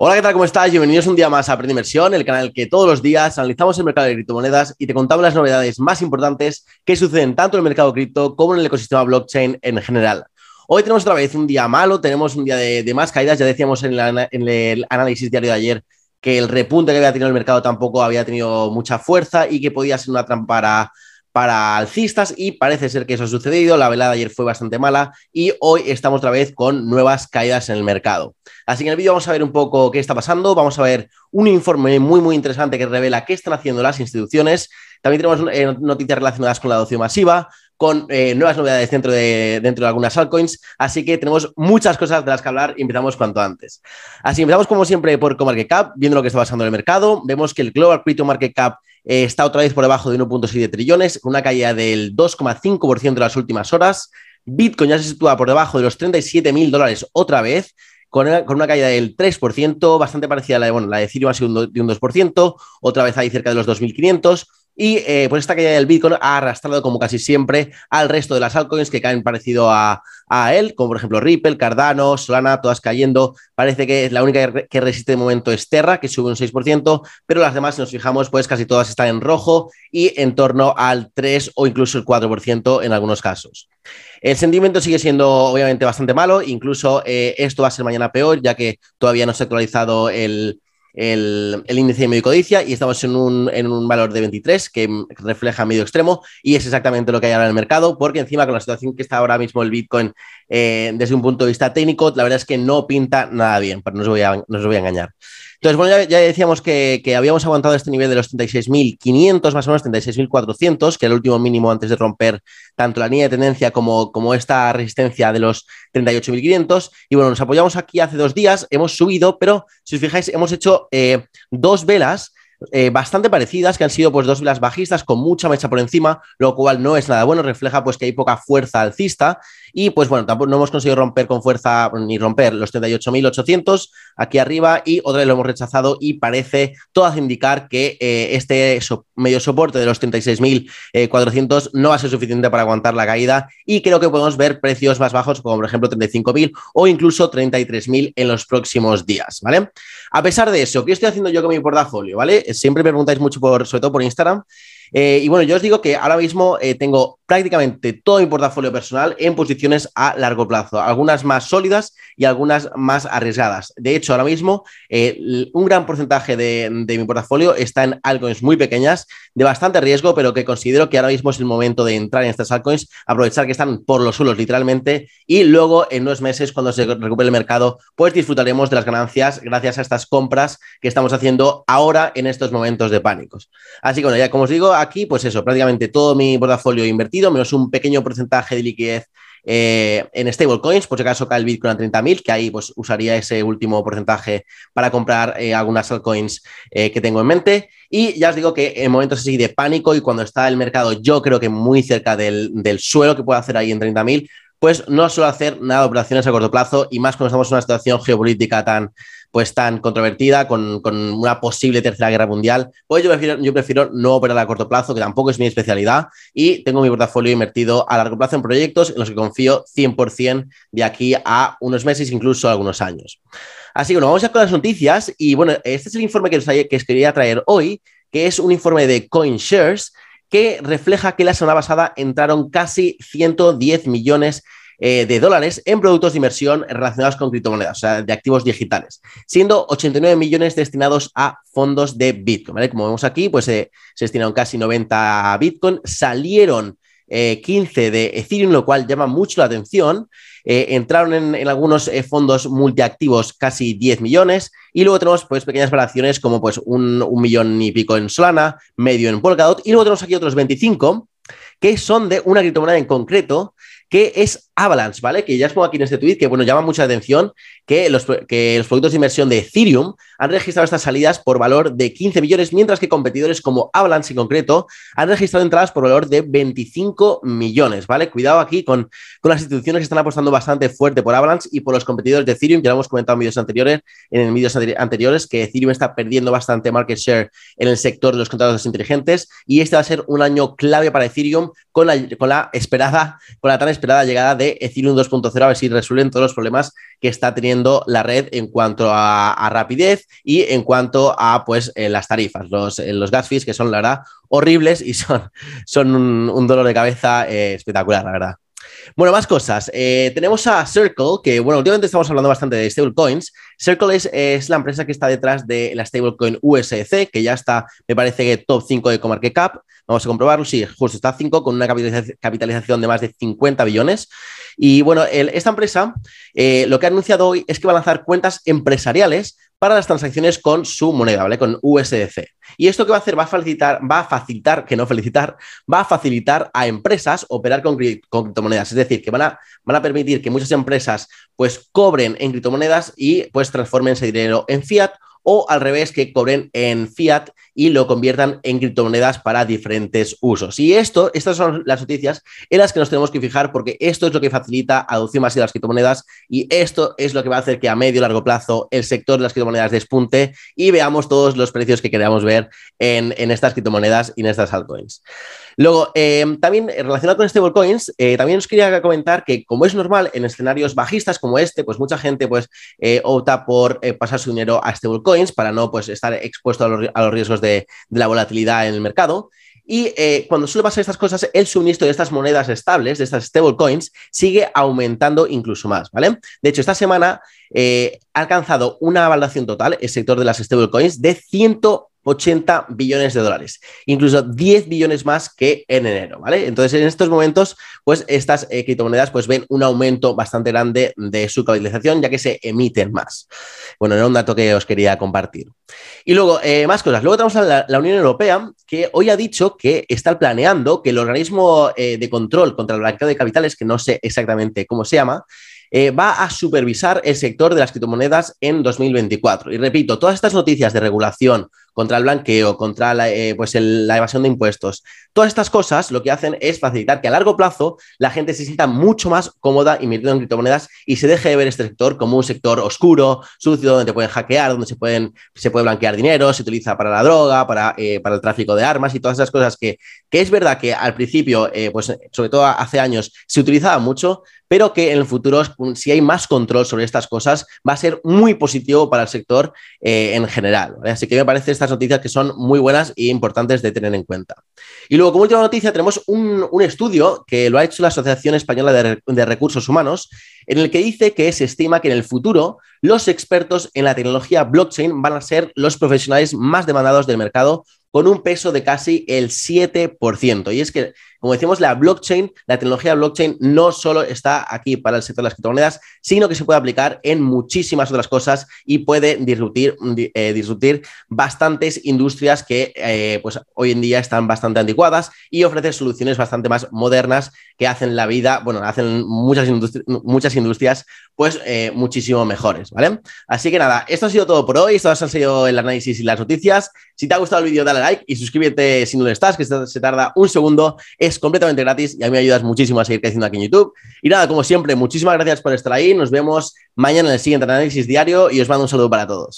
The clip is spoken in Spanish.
Hola, ¿qué tal? ¿Cómo estás? Bienvenidos un día más a Aprende Inversión, el canal que todos los días analizamos el mercado de criptomonedas y te contamos las novedades más importantes que suceden tanto en el mercado cripto como en el ecosistema blockchain en general. Hoy tenemos otra vez un día malo, tenemos un día de, más caídas. Ya decíamos en, en el análisis diario de ayer que el repunte que había tenido el mercado tampoco había tenido mucha fuerza y que podía ser una trampa para para alcistas y parece ser que eso ha sucedido. La velada ayer fue bastante mala y hoy estamos otra vez con nuevas caídas en el mercado. Así que en el vídeo vamos a ver un poco qué está pasando, vamos a ver un informe muy muy interesante que revela qué están haciendo las instituciones. También tenemos eh, noticias relacionadas con la adopción masiva, con eh, nuevas novedades dentro de, dentro de algunas altcoins. Así que tenemos muchas cosas de las que hablar y empezamos cuanto antes. Así empezamos como siempre por CoMarketCap, viendo lo que está pasando en el mercado. Vemos que el Global Crypto Market Cap eh, está otra vez por debajo de 1.7 trillones, con una caída del 2,5% de las últimas horas. Bitcoin ya se sitúa por debajo de los 37 mil dólares otra vez, con una, caída del 3%, bastante parecida a la de, bueno, la de Ethereum ha sido de un 2%, otra vez ahí cerca de los 2.500. Y eh, pues esta caída del Bitcoin ha arrastrado, como casi siempre, al resto de las altcoins que caen parecido a, él, como por ejemplo Ripple, Cardano, Solana, todas cayendo. Parece que la única que resiste de momento es Terra, que sube un 6%, pero las demás, si nos fijamos, pues casi todas están en rojo y en torno al 3 o incluso el 4% en algunos casos. El sentimiento sigue siendo obviamente bastante malo, incluso eh, esto va a ser mañana peor, ya que todavía no se ha actualizado el, el, índice de medio codicia y estamos en un, en un, valor de 23 que refleja medio extremo y es exactamente lo que hay ahora en el mercado porque encima con la situación que está ahora mismo el Bitcoin eh, desde un punto de vista técnico, la verdad es que no pinta nada bien, pero no os voy a, no os voy a engañar. Entonces, bueno, ya, decíamos que, habíamos aguantado este nivel de los 36.500, más o menos 36.400, que era el último mínimo antes de romper tanto la línea de tendencia como, como esta resistencia de los 38.500. Y bueno, nos apoyamos aquí hace dos días, hemos subido, pero si os fijáis, hemos hecho eh, dos velas eh, bastante parecidas, que han sido pues dos velas bajistas con mucha mecha por encima, lo cual no es nada bueno, refleja pues que hay poca fuerza alcista y pues bueno, tampoco no hemos conseguido romper con fuerza ni romper los 38.800 aquí arriba y otra vez lo hemos rechazado y parece todo hace indicar que eh, este medio soporte de los 36.400 no va a ser suficiente para aguantar la caída y creo que podemos ver precios más bajos como por ejemplo 35.000 o incluso 33.000 en los próximos días, ¿vale? A pesar de eso, ¿qué estoy haciendo yo con mi portafolio? ¿Vale? Siempre me preguntáis mucho, por, sobre todo por Instagram. Eh, y bueno, yo os digo que ahora mismo eh, tengo prácticamente todo mi portafolio personal en posiciones a largo plazo, algunas más sólidas y algunas más arriesgadas. De hecho, ahora mismo eh, un gran porcentaje de, mi portafolio está en altcoins muy pequeñas, de bastante riesgo, pero que considero que ahora mismo es el momento de entrar en estas altcoins, aprovechar que están por los suelos literalmente y luego en unos meses cuando se recupere el mercado, pues disfrutaremos de las ganancias gracias a estas compras que estamos haciendo ahora en estos momentos de pánicos. Así que bueno, ya como os digo, aquí pues eso, prácticamente todo mi portafolio invertido menos un pequeño porcentaje de liquidez eh, en stablecoins, por si acaso cae el Bitcoin a 30.000, que ahí pues usaría ese último porcentaje para comprar eh, algunas altcoins eh, que tengo en mente. Y ya os digo que en momentos así de pánico y cuando está el mercado yo creo que muy cerca del, del suelo que puedo hacer ahí en 30.000, pues no suelo hacer nada de operaciones a corto plazo y más cuando estamos en una situación geopolítica tan, pues tan controvertida, con, una posible tercera guerra mundial, pues yo prefiero, yo prefiero no operar a corto plazo, que tampoco es mi especialidad, y tengo mi portafolio invertido a largo plazo en proyectos en los que confío 100% de aquí a unos meses, incluso algunos años. Así que bueno, vamos a con las noticias, y bueno, este es el informe que os, que os quería traer hoy, que es un informe de CoinShares, que refleja que la semana pasada entraron casi 110 millones eh, de dólares en productos de inversión relacionados con criptomonedas, o sea, de activos digitales, siendo 89 millones destinados a fondos de Bitcoin. Como vemos aquí, pues eh, se destinaron casi 90 a Bitcoin, salieron 15 eh, de Ethereum, lo cual llama mucho la atención. entraron en, algunos fondos multiactivos casi 10 millones y luego tenemos pues pequeñas variaciones como pues un, un millón y pico en Solana, medio en Polkadot y luego tenemos aquí otros 25 que son de una criptomoneda en concreto que es Avalanche, ¿vale? Que ya os pongo aquí en este tweet, que bueno, llama mucha atención que los, que los productos de inversión de Ethereum han registrado estas salidas por valor de 15 millones, mientras que competidores como Avalanche en concreto han registrado entradas por valor de 25 millones, ¿vale? Cuidado aquí con, con las instituciones que están apostando bastante fuerte por Avalanche y por los competidores de Ethereum, ya lo hemos comentado en vídeos anteriores, en vídeos anteriores, que Ethereum está perdiendo bastante market share en el sector de los contratos inteligentes y este va a ser un año clave para Ethereum con la, con la esperada, con la tan esperada llegada de Ethereum 2.0, a ver si resuelven todos los problemas que está teniendo la red en cuanto a, rapidez y en cuanto a pues eh, las tarifas, los, eh, los gas fees que son la verdad horribles y son, son un, dolor de cabeza eh, espectacular, la verdad. Bueno, más cosas. Eh, tenemos a Circle, que bueno, últimamente estamos hablando bastante de stablecoins. Circle es, la empresa que está detrás de la stablecoin USDC, que ya está, me parece que top 5 de ComarketCap. Vamos a comprobarlo. Sí, justo está 5 con una capitalización de más de 50 billones. Y bueno, esta empresa eh, lo que ha anunciado hoy es que va a lanzar cuentas empresariales para las transacciones con su moneda, ¿vale? Con USDC. Y esto que va a hacer va a facilitar, va a facilitar, que no felicitar, va a facilitar a empresas operar con, criptomonedas. Es decir, que van a, van a permitir que muchas empresas pues cobren en criptomonedas y pues transformen ese dinero en fiat o al revés, que cobren en fiat y lo conviertan en criptomonedas para diferentes usos. Y esto, estas son las noticias en las que nos tenemos que fijar porque esto es lo que facilita adopción masiva de las criptomonedas y esto es lo que va a hacer que a medio y largo plazo el sector de las criptomonedas despunte y veamos todos los precios que queramos ver en, en estas criptomonedas y en estas altcoins. Luego, eh, también relacionado con stablecoins, eh, también os quería comentar que, como es normal en escenarios bajistas como este, pues mucha gente pues, eh, opta por pasar su dinero a stablecoins para no pues, estar expuesto a los, riesgos de, la volatilidad en el mercado. Y cuando suele pasar estas cosas, el suministro de estas monedas estables, de estas stablecoins, sigue aumentando incluso más, ¿vale? De hecho, esta semana ha alcanzado una valoración total, el sector de las stablecoins, de 100 80 billones de dólares, incluso 10 billones más que en enero, ¿vale? Entonces, en estos momentos, pues estas eh, criptomonedas pues ven un aumento bastante grande de su capitalización, ya que se emiten más. Bueno, era un dato que os quería compartir. Y luego, eh, más cosas. Luego tenemos a la, Unión Europea, que hoy ha dicho que está planeando que el organismo eh, de control contra el blanqueo de capitales, que no sé exactamente cómo se llama, va a supervisar el sector de las criptomonedas en 2024. Y repito, todas estas noticias de regulación contra el blanqueo, contra la, eh, pues la evasión de impuestos, todas estas cosas lo que hacen es facilitar que a largo plazo la gente se sienta mucho más cómoda invirtiendo en criptomonedas y se deje de ver este sector como un sector oscuro, sucio, donde te pueden hackear, donde se, pueden, se puede blanquear dinero, se utiliza para la droga, para, eh, para el tráfico de armas y todas esas cosas que, que es verdad que al principio, pues sobre todo hace años, se utilizaba mucho, pero que en el futuro, si hay más control sobre estas cosas, va a ser muy positivo para el sector eh, en general. Así que me parece noticias que son muy buenas e importantes de tener en cuenta. Y luego, como última noticia, tenemos un, estudio que lo ha hecho la Asociación Española de, Recursos Humanos, en el que dice que se estima que en el futuro los expertos en la tecnología blockchain van a ser los profesionales más demandados del mercado con un peso de casi el 7%. Y es que como decimos, la blockchain, la tecnología blockchain no solo está aquí para el sector de las criptomonedas, sino que se puede aplicar en muchísimas otras cosas y puede disruptir, eh, bastantes industrias que eh, pues hoy en día están bastante anticuadas y ofrece soluciones bastante más modernas que hacen la vida, bueno, hacen muchas, muchas industrias pues eh, muchísimo mejores, ¿vale? Así que nada, esto ha sido todo por hoy, esto ha sido el análisis y las noticias. Si te ha gustado el vídeo, dale like y suscríbete si no lo estás, que se tarda un segundo es completamente gratis y a mí me ayudas muchísimo a seguir creciendo aquí en YouTube. Y nada, como siempre, muchísimas gracias por estar ahí. Nos vemos mañana en el siguiente análisis diario y os mando un saludo para todos.